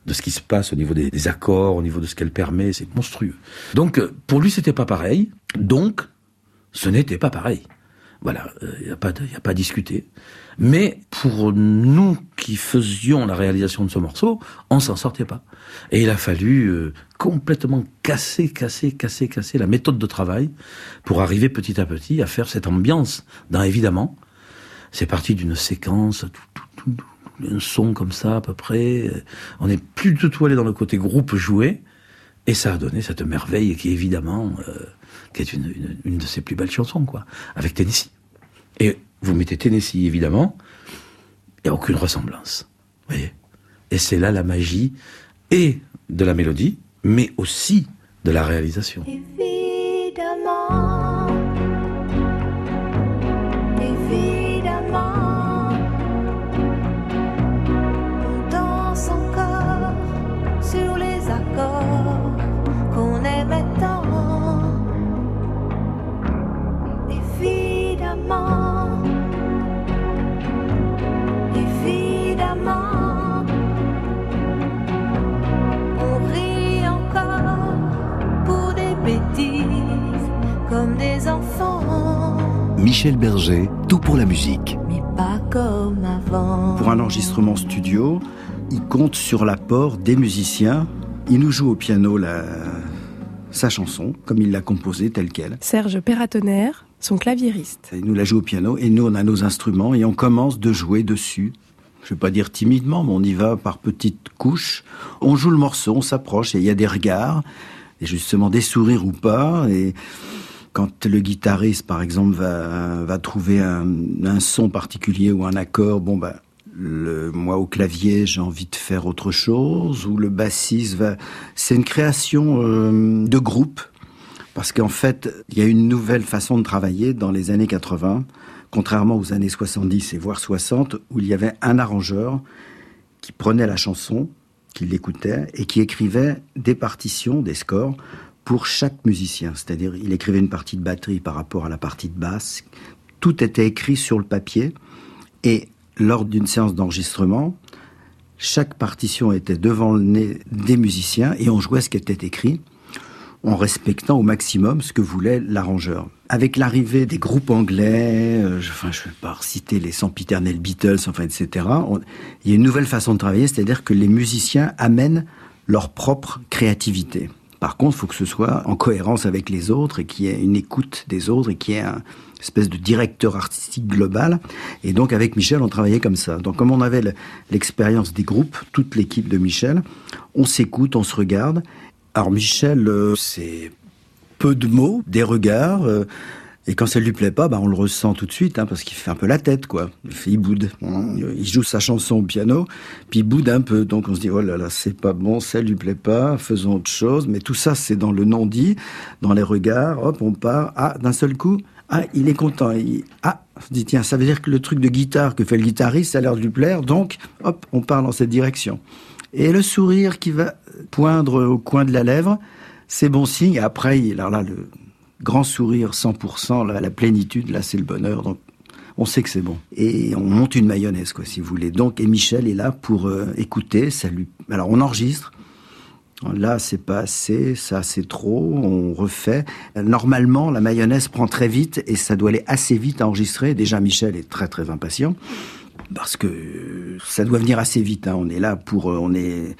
de ce qui se passe, au niveau des, des accords, au niveau de ce qu'elle permet, c'est monstrueux. Donc, euh, pour lui, c'était pas pareil. Donc, ce n'était pas pareil. Voilà, il n'y a, pas de- y a pas à discuter. Mais pour nous qui faisions la réalisation de ce morceau, on s'en sortait pas. Et il a fallu euh, complètement casser, casser, casser, casser la méthode de travail pour arriver petit à petit à faire cette ambiance dans Évidemment. C'est parti d'une séquence, tout, tout, tout, un son comme ça à peu près. Euh, On n'est plus du tout allé dans le côté groupe joué. Et ça a donné cette merveille qui, évidemment, euh, qui est une, une, une de ses plus belles chansons, quoi, avec Tennessee. Et vous mettez Tennessee, évidemment, il n'y a aucune ressemblance. Voyez? Et c'est là la magie, et de la mélodie, mais aussi de la réalisation. Évidemment, comme des enfants, Michel Berger, tout pour la musique. mais pas comme avant. Pour un enregistrement studio, il compte sur l'apport des musiciens. Il nous joue au piano la... sa chanson, comme il l'a composée telle qu'elle. Serge Perratonner, son claviériste. Il nous la joue au piano et nous on a nos instruments et on commence de jouer dessus. Je vais pas dire timidement, mais on y va par petites couches. On joue le morceau, on s'approche et il y a des regards et justement des sourires ou pas. Et quand le guitariste, par exemple, va, trouver un, un son particulier ou un accord, bon ben le, moi au clavier j'ai envie de faire autre chose ou le bassiste va. C'est une création euh, de groupe parce qu'en fait, il y a une nouvelle façon de travailler dans les années 80, contrairement aux années 70 et voire 60, où il y avait un arrangeur qui prenait la chanson, qui l'écoutait et qui écrivait des partitions, des scores pour chaque musicien. C'est-à-dire, il écrivait une partie de batterie par rapport à la partie de basse. Tout était écrit sur le papier et lors d'une séance d'enregistrement, chaque partition était devant le nez des musiciens et on jouait ce qui était écrit en respectant au maximum ce que voulait l'arrangeur. Avec l'arrivée des groupes anglais, euh, je, enfin, je vais pas citer les sempiternels Beatles, enfin, etc., il y a une nouvelle façon de travailler, c'est-à-dire que les musiciens amènent leur propre créativité. Par contre, il faut que ce soit en cohérence avec les autres et qu'il y ait une écoute des autres et qu'il y ait un espèce de directeur artistique global. Et donc, avec Michel, on travaillait comme ça. Donc, comme on avait le- l'expérience des groupes, toute l'équipe de Michel, on s'écoute, on se regarde. Alors, Michel, euh, c'est peu de mots, des regards. euh, et quand ça lui plaît pas, bah, on le ressent tout de suite, hein, parce qu'il fait un peu la tête, quoi. Il, il boude. Il joue sa chanson au piano, puis il boude un peu. Donc on se dit, oh là là, c'est pas bon, ça lui plaît pas, faisons autre chose. Mais tout ça, c'est dans le non-dit, dans les regards. Hop, on part. Ah, d'un seul coup, ah, il est content. Ah, on se dit, tiens, ça veut dire que le truc de guitare que fait le guitariste, ça a l'air de lui plaire. Donc, hop, on part dans cette direction. Et le sourire qui va poindre au coin de la lèvre, c'est bon signe. Après, il- alors là, le grand sourire 100%, là, la plénitude, là, c'est le bonheur. Donc, on sait que c'est bon. Et on monte une mayonnaise, quoi, si vous voulez. Donc, et Michel est là pour euh, écouter. Ça lui... Alors, on enregistre. Là, c'est pas assez, ça c'est trop, on refait. Normalement, la mayonnaise prend très vite et ça doit aller assez vite à enregistrer. Déjà, Michel est très très impatient parce que ça doit venir assez vite. hein. On est là pour, euh, on est,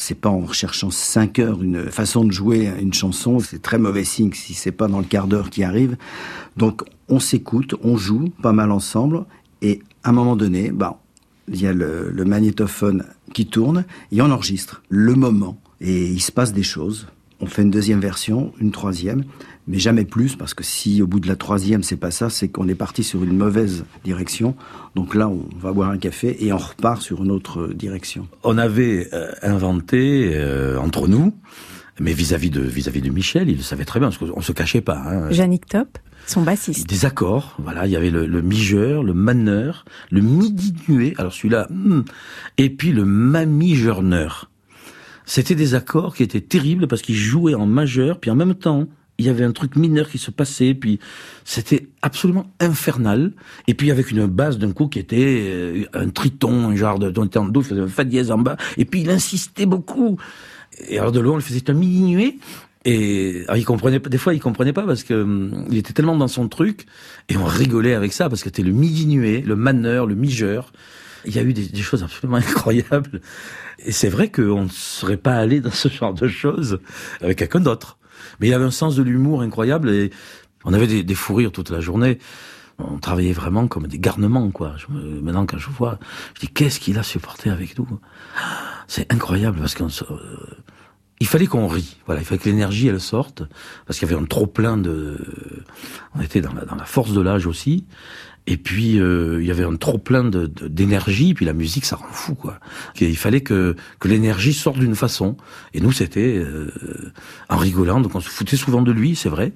c'est pas en recherchant 5 heures une façon de jouer une chanson. C'est très mauvais signe si c'est pas dans le quart d'heure qui arrive. Donc, on s'écoute, on joue pas mal ensemble et à un moment donné, bah, il y a le, le magnétophone qui tourne et on enregistre le moment. Et il se passe des choses. On fait une deuxième version, une troisième, mais jamais plus, parce que si au bout de la troisième c'est pas ça, c'est qu'on est parti sur une mauvaise direction. Donc là, on va boire un café et on repart sur une autre direction. On avait euh, inventé euh, entre nous Mais vis-à-vis de vis-à-vis de Michel, il le savait très bien, parce qu'on se cachait pas. Hein. Jannick Top, son bassiste. Des accords, voilà, il y avait le, le mijeur, le maneur, le mi diminué, alors celui-là, hmm, et puis le ma mijerneur. C'était des accords qui étaient terribles parce qu'ils jouaient en majeur, puis en même temps, il y avait un truc mineur qui se passait, puis c'était absolument infernal. Et puis avec une base d'un coup qui était euh, un triton, un genre de, était en il faisait un fa dièse en bas, et puis il insistait beaucoup. Et alors de loin, il faisait un minuet. Et alors, il comprenait des fois il comprenait pas parce que hum, il était tellement dans son truc et on rigolait avec ça parce que c'était le mi-dinué, le maneur, le mijeur. Il y a eu des, des choses absolument [LAUGHS] incroyables. Et c'est vrai qu'on ne serait pas allé dans ce genre de choses avec quelqu'un d'autre. Mais il avait un sens de l'humour incroyable et on avait des, des fous rires toute la journée. On travaillait vraiment comme des garnements, quoi. Maintenant, quand je vois, je dis, qu'est-ce qu'il a supporté avec nous? C'est incroyable parce qu'on se- il fallait qu'on rit. Voilà, il fallait que l'énergie elle sorte parce qu'il y avait un trop plein de. On était dans la force de l'âge aussi. Et puis euh, il y avait un trop plein de, de- d'énergie. Puis la musique, ça rend fou, quoi. Il fallait que que l'énergie sorte d'une façon. Et nous, c'était euh, en rigolant. Donc on se foutait souvent de lui, c'est vrai.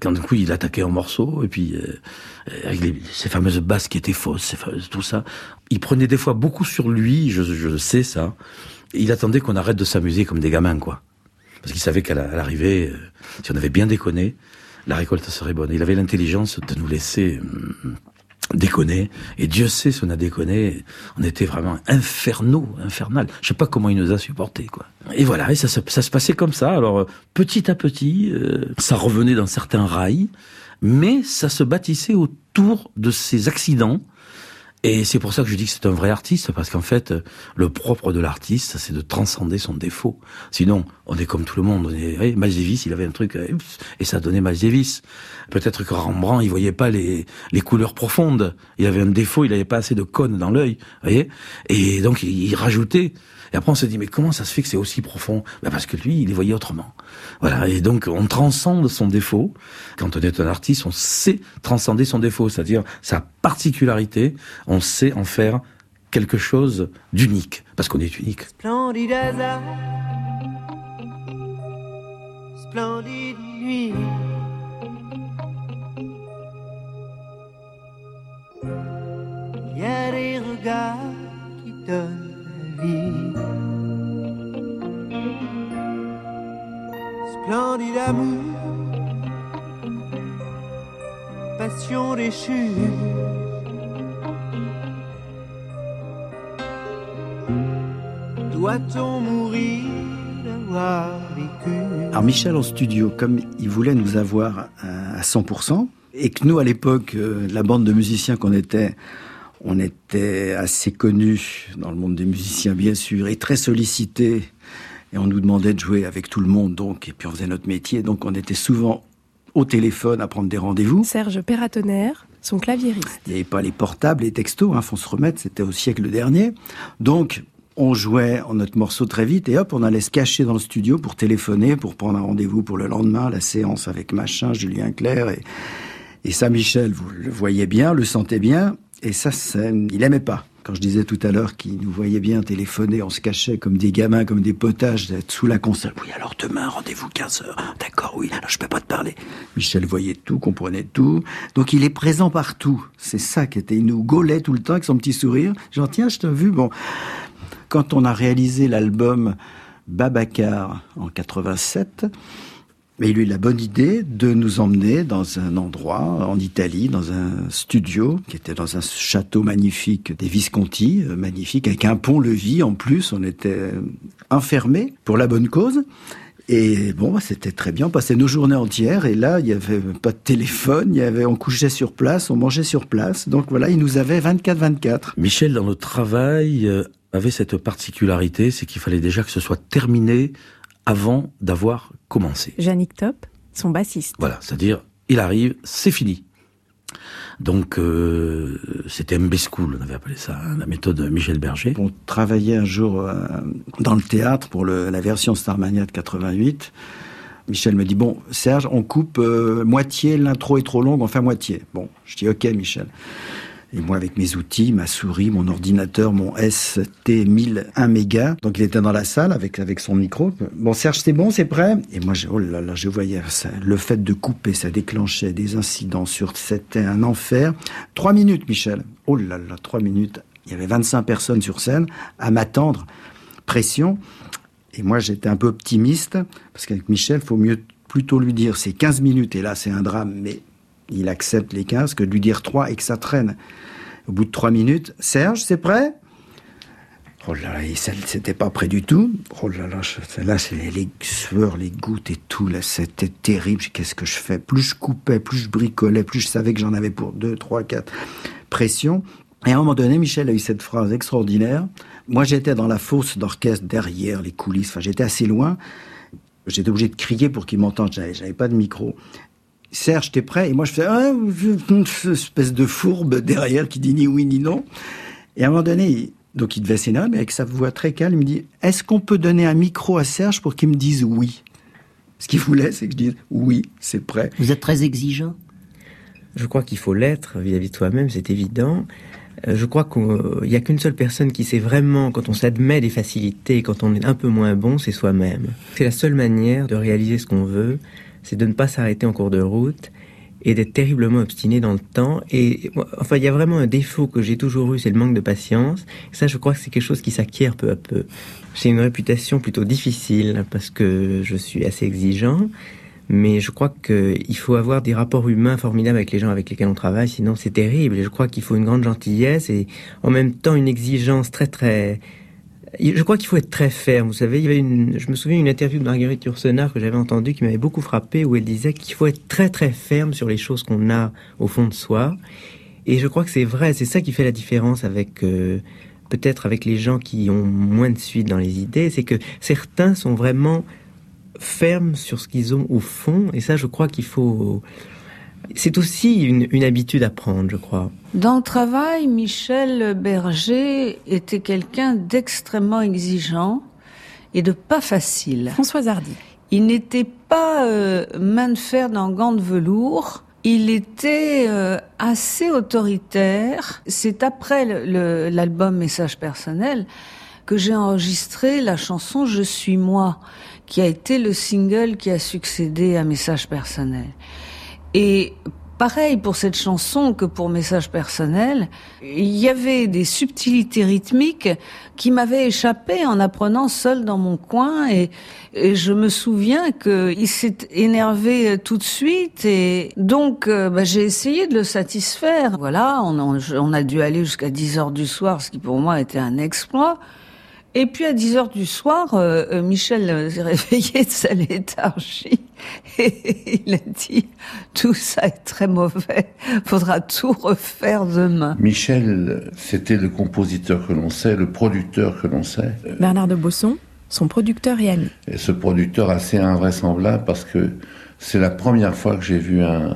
Quand d'un coup il attaquait en morceaux et puis euh, avec les, ces fameuses basses qui étaient fausses, ces fameuses- tout ça. Il prenait des fois beaucoup sur lui. Je, je sais ça. Il attendait qu'on arrête de s'amuser comme des gamins, quoi. Parce qu'il savait qu'à l'arrivée, euh, si on avait bien déconné, la récolte serait bonne. Il avait l'intelligence de nous laisser déconner. Et Dieu sait si on a déconné, on était vraiment infernaux, infernal. Je sais pas comment il nous a supportés, quoi. Et voilà, et ça, se- ça se passait comme ça. Alors, euh, petit à petit, euh, ça revenait dans certains rails, mais ça se bâtissait autour de ces accidents et c'est pour ça que je dis que c'est un vrai artiste, parce qu'en fait, le propre de l'artiste, c'est de transcender son défaut. Sinon, on est comme tout le monde. On est, Davis, il avait un truc, ups, et ça donnait Miles. Peut-être que Rembrandt, il voyait pas les, les couleurs profondes. Il avait un défaut, il avait pas assez de cônes dans l'œil, voyez. Et donc, il, il rajoutait. Et après, on se dit, mais comment ça se fait que c'est aussi profond? Ben Parce que lui, il les voyait autrement. Voilà. Et donc, on transcende son défaut. Quand on est un artiste, on sait transcender son défaut, c'est-à-dire sa particularité. On sait en faire quelque chose d'unique, parce qu'on est unique. Splendide hasard, splendide nuit. Il y a des regards qui donnent Splendide amour, passion déchue. Doit-on mourir d'avoir vécu? Alors Michel en studio, comme il voulait nous avoir à à 100%, et que nous à l'époque, euh, la bande de musiciens qu'on était, on était assez connus dans le monde des musiciens bien sûr, et très sollicités, et on nous demandait de jouer avec tout le monde, donc, et puis on faisait notre métier, donc on était souvent au téléphone à prendre des rendez-vous. Serge Perratonnerre, son claviériste. Il n'y avait pas les portables, les textos, hein, faut se remettre, c'était au siècle dernier. Donc, on jouait notre morceau très vite et hop, on allait se cacher dans le studio pour téléphoner, pour prendre un rendez-vous pour le lendemain, la séance avec machin, Julien Clerc et, et ça, Michel, vous le voyez bien, le sentez bien, et ça, il aimait pas. Quand je disais tout à l'heure qu'il nous voyait bien téléphoner, on se cachait comme des gamins, comme des potages, d'être sous la console. Oui, alors demain, rendez-vous 15 heures. D'accord, oui, alors je peux pas te parler. Michel voyait tout, comprenait tout. Donc il est présent partout. C'est ça qui était. Il nous gaulait tout le temps avec son petit sourire. J'en tiens, je t'ai vu. Bon, quand on a réalisé l'album Babacar en 87, mais il a eu la bonne idée de nous emmener dans un endroit en Italie, dans un studio qui était dans un château magnifique des Visconti, euh, magnifique, avec un pont-levis en plus. On était euh, enfermés pour la bonne cause. Et bon, bah, c'était très bien. On passait nos journées entières. Et là, il n'y avait pas de téléphone. Il y avait, on couchait sur place, on mangeait sur place. Donc voilà, il nous avait 24-24. Michel, dans le travail, euh, avait cette particularité, c'est qu'il fallait déjà que ce soit terminé avant d'avoir commencé. Jannick Top, son bassiste. Voilà, c'est-à-dire, il arrive, c'est fini. Donc, euh, c'était MB School, on avait appelé ça, hein, la méthode Michel Berger. On travaillait un jour euh, dans le théâtre pour le- la version Starmania de 88. Michel me dit bon Serge on coupe euh, moitié l'intro est trop longue on fait moitié bon je dis ok Michel Et moi, avec mes outils, ma souris, mon ordinateur, mon ST1001 méga. Donc, il était dans la salle avec, avec son micro. Bon, Serge, c'est bon, c'est prêt? Et moi, je, oh là là, je voyais. Le fait de couper, ça déclenchait des incidents sur, c'était un enfer. Trois minutes, Michel. Oh là là, trois minutes. Il y avait 25 personnes sur scène à m'attendre. Pression. Et moi, j'étais un peu optimiste, parce qu'avec Michel, faut mieux plutôt lui dire c'est 15 minutes, et là, c'est un drame, mais il accepte les 15, que de lui dire 3 et que ça traîne. Au bout de 3 minutes, Serge, c'est prêt? Oh là là, c'était pas prêt du tout. Oh là là, là, les, sueurs, les gouttes et tout, là, c'était terrible. Qu'est-ce que je fais? Plus je coupais, plus je bricolais, plus je savais que j'en avais pour 2, 3, 4 pression. Et à un moment donné, Michel a eu cette phrase extraordinaire. Moi, j'étais dans la fosse d'orchestre, derrière les coulisses. Enfin, j'étais assez loin. J'étais obligé de crier pour qu'il m'entende. J'avais, j'avais pas de micro. Serge, t'es prêt? Et moi, je fais ah, je- espèce de fourbe derrière qui dit ni oui ni non. Et à un moment donné, il- donc il devait s'énerver, mais avec sa voix très calme, il me dit Est-ce qu'on peut donner un micro à Serge pour qu'il me dise oui? Ce qu'il voulait, c'est que je dise oui, c'est prêt. Vous êtes très exigeant Je crois qu'il faut l'être vis-à-vis de soi-même, c'est évident. Euh, Je crois qu'il n'y a qu'une seule personne qui sait vraiment, quand on s'admet des facilités, quand on est un peu moins bon, c'est soi-même. C'est la seule manière de réaliser ce qu'on veut, c'est de ne pas s'arrêter en cours de route et d'être terriblement obstiné dans le temps. Et enfin, il y a vraiment un défaut que j'ai toujours eu, c'est le manque de patience. Ça, je crois que c'est quelque chose qui s'acquiert peu à peu. J'ai une réputation plutôt difficile parce que je suis assez exigeant. Mais je crois qu'il faut avoir des rapports humains formidables avec les gens avec lesquels on travaille, sinon c'est terrible. Et je crois qu'il faut une grande gentillesse et en même temps une exigence très très... Je crois qu'il faut être très ferme. Vous savez, il y avait une, je me souviens d'une interview de Marguerite Yourcenar que j'avais entendue qui m'avait beaucoup frappé où elle disait qu'il faut être très très ferme sur les choses qu'on a au fond de soi. Et je crois que c'est vrai, c'est ça qui fait la différence avec euh, peut-être avec les gens qui ont moins de suite dans les idées, c'est que certains sont vraiment fermes sur ce qu'ils ont au fond, et ça, je crois qu'il faut. C'est aussi une, une habitude à prendre, je crois. Dans le travail, Michel Berger était quelqu'un d'extrêmement exigeant et de pas facile. Françoise Hardy. Il n'était pas euh, main de fer dans gants de velours. Il était euh, assez autoritaire. C'est après l'album Message personnel que j'ai enregistré la chanson Je suis moi, qui a été le single qui a succédé à Message personnel. Et pareil pour cette chanson que pour Message personnel, il y avait des subtilités rythmiques qui m'avaient échappé en apprenant seul dans mon coin et, et je me souviens qu'il s'est énervé tout de suite et donc euh, bah, j'ai essayé de le satisfaire. Voilà, on, on- on a dû aller jusqu'à 10 heures du soir, ce qui pour moi était un exploit. Et puis à 10 heures du soir, euh, euh, Michel s'est [LAUGHS] réveillé de sa léthargie [LAUGHS] et il a dit tout ça est très mauvais, faudra tout refaire demain. Michel, c'était le compositeur que l'on sait, le producteur que l'on sait. Bernard de Bosson, son producteur et ami. Et ce producteur assez invraisemblable parce que c'est la première fois que j'ai vu un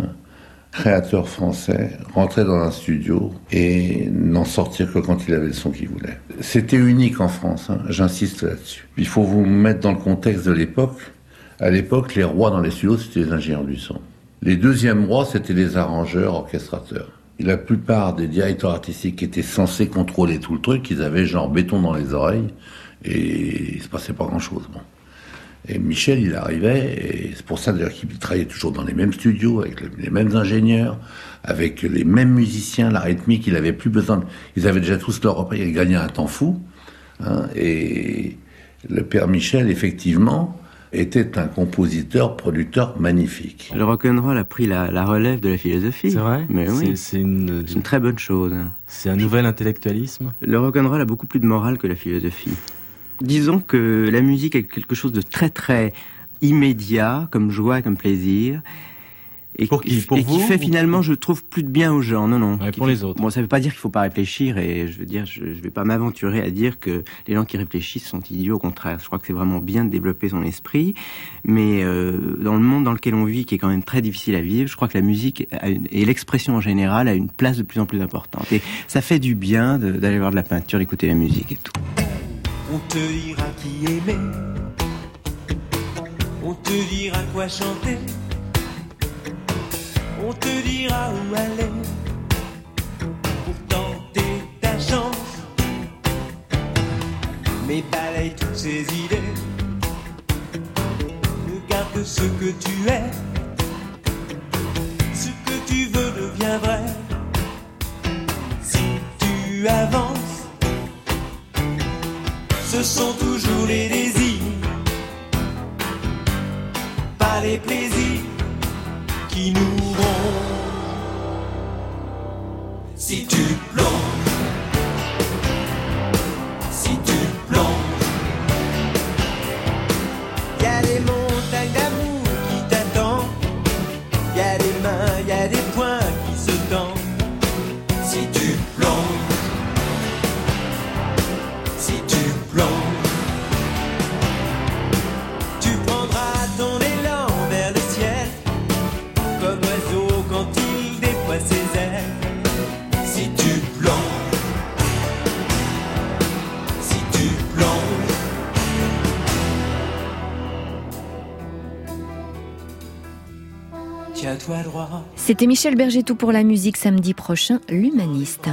créateur français rentrer dans un studio et n'en sortir que quand il avait le son qu'il voulait. C'était unique en France, hein, j'insiste là-dessus. Il faut vous mettre dans le contexte de l'époque. À l'époque, les rois dans les studios, c'était les ingénieurs du son. Les deuxièmes rois, c'était les arrangeurs, orchestrateurs. Et la plupart des directeurs artistiques qui étaient censés contrôler tout le truc, ils avaient genre béton dans les oreilles et il se passait pas grand-chose. Bon. Et Michel, il arrivait, et c'est pour ça d'ailleurs qu'il travaillait toujours dans les mêmes studios, avec le- les mêmes ingénieurs, avec les mêmes musiciens, la rythmique, il avait plus besoin. Ils avaient déjà tous leur repas, ils gagnaient un temps fou. hein, et le père Michel, effectivement, était un compositeur, producteur magnifique. Le rock'n'roll a pris la, la relève de la philosophie. C'est vrai Mais oui. C'est- C'est une, C'est une très bonne chose. c'est un nouvel intellectualisme. Le rock'n'roll a beaucoup plus de morale que la philosophie. Disons que la musique est quelque chose de très très immédiat, comme joie, comme plaisir. Et, Pour qui Pour et qui vous fait ou- finalement, je trouve, plus de bien aux gens. Non, non. Ouais, pour fait- les autres. Bon, ça veut pas dire qu'il faut pas réfléchir, et je veux dire, je, je vais pas m'aventurer à dire que les gens qui réfléchissent sont idiots. Au contraire, je crois que c'est vraiment bien de développer son esprit. Mais euh, dans le monde dans lequel on vit, qui est quand même très difficile à vivre, je crois que la musique une- et l'expression en général a une place de plus en plus importante. Et ça fait du bien d'aller voir de la peinture, d'écouter la musique et tout. On te dira qui aimer. On te dira quoi chanter on te dira où aller. Pour tenter ta chance, mais balaye toutes ces idées. Regarde ce que tu es, ce que tu veux devient vrai. Si tu avances, ce sont toujours les désirs, pas les plaisirs qui nous Si tu plonges, C'était Michel Berger tout pour la musique samedi prochain, l'humaniste.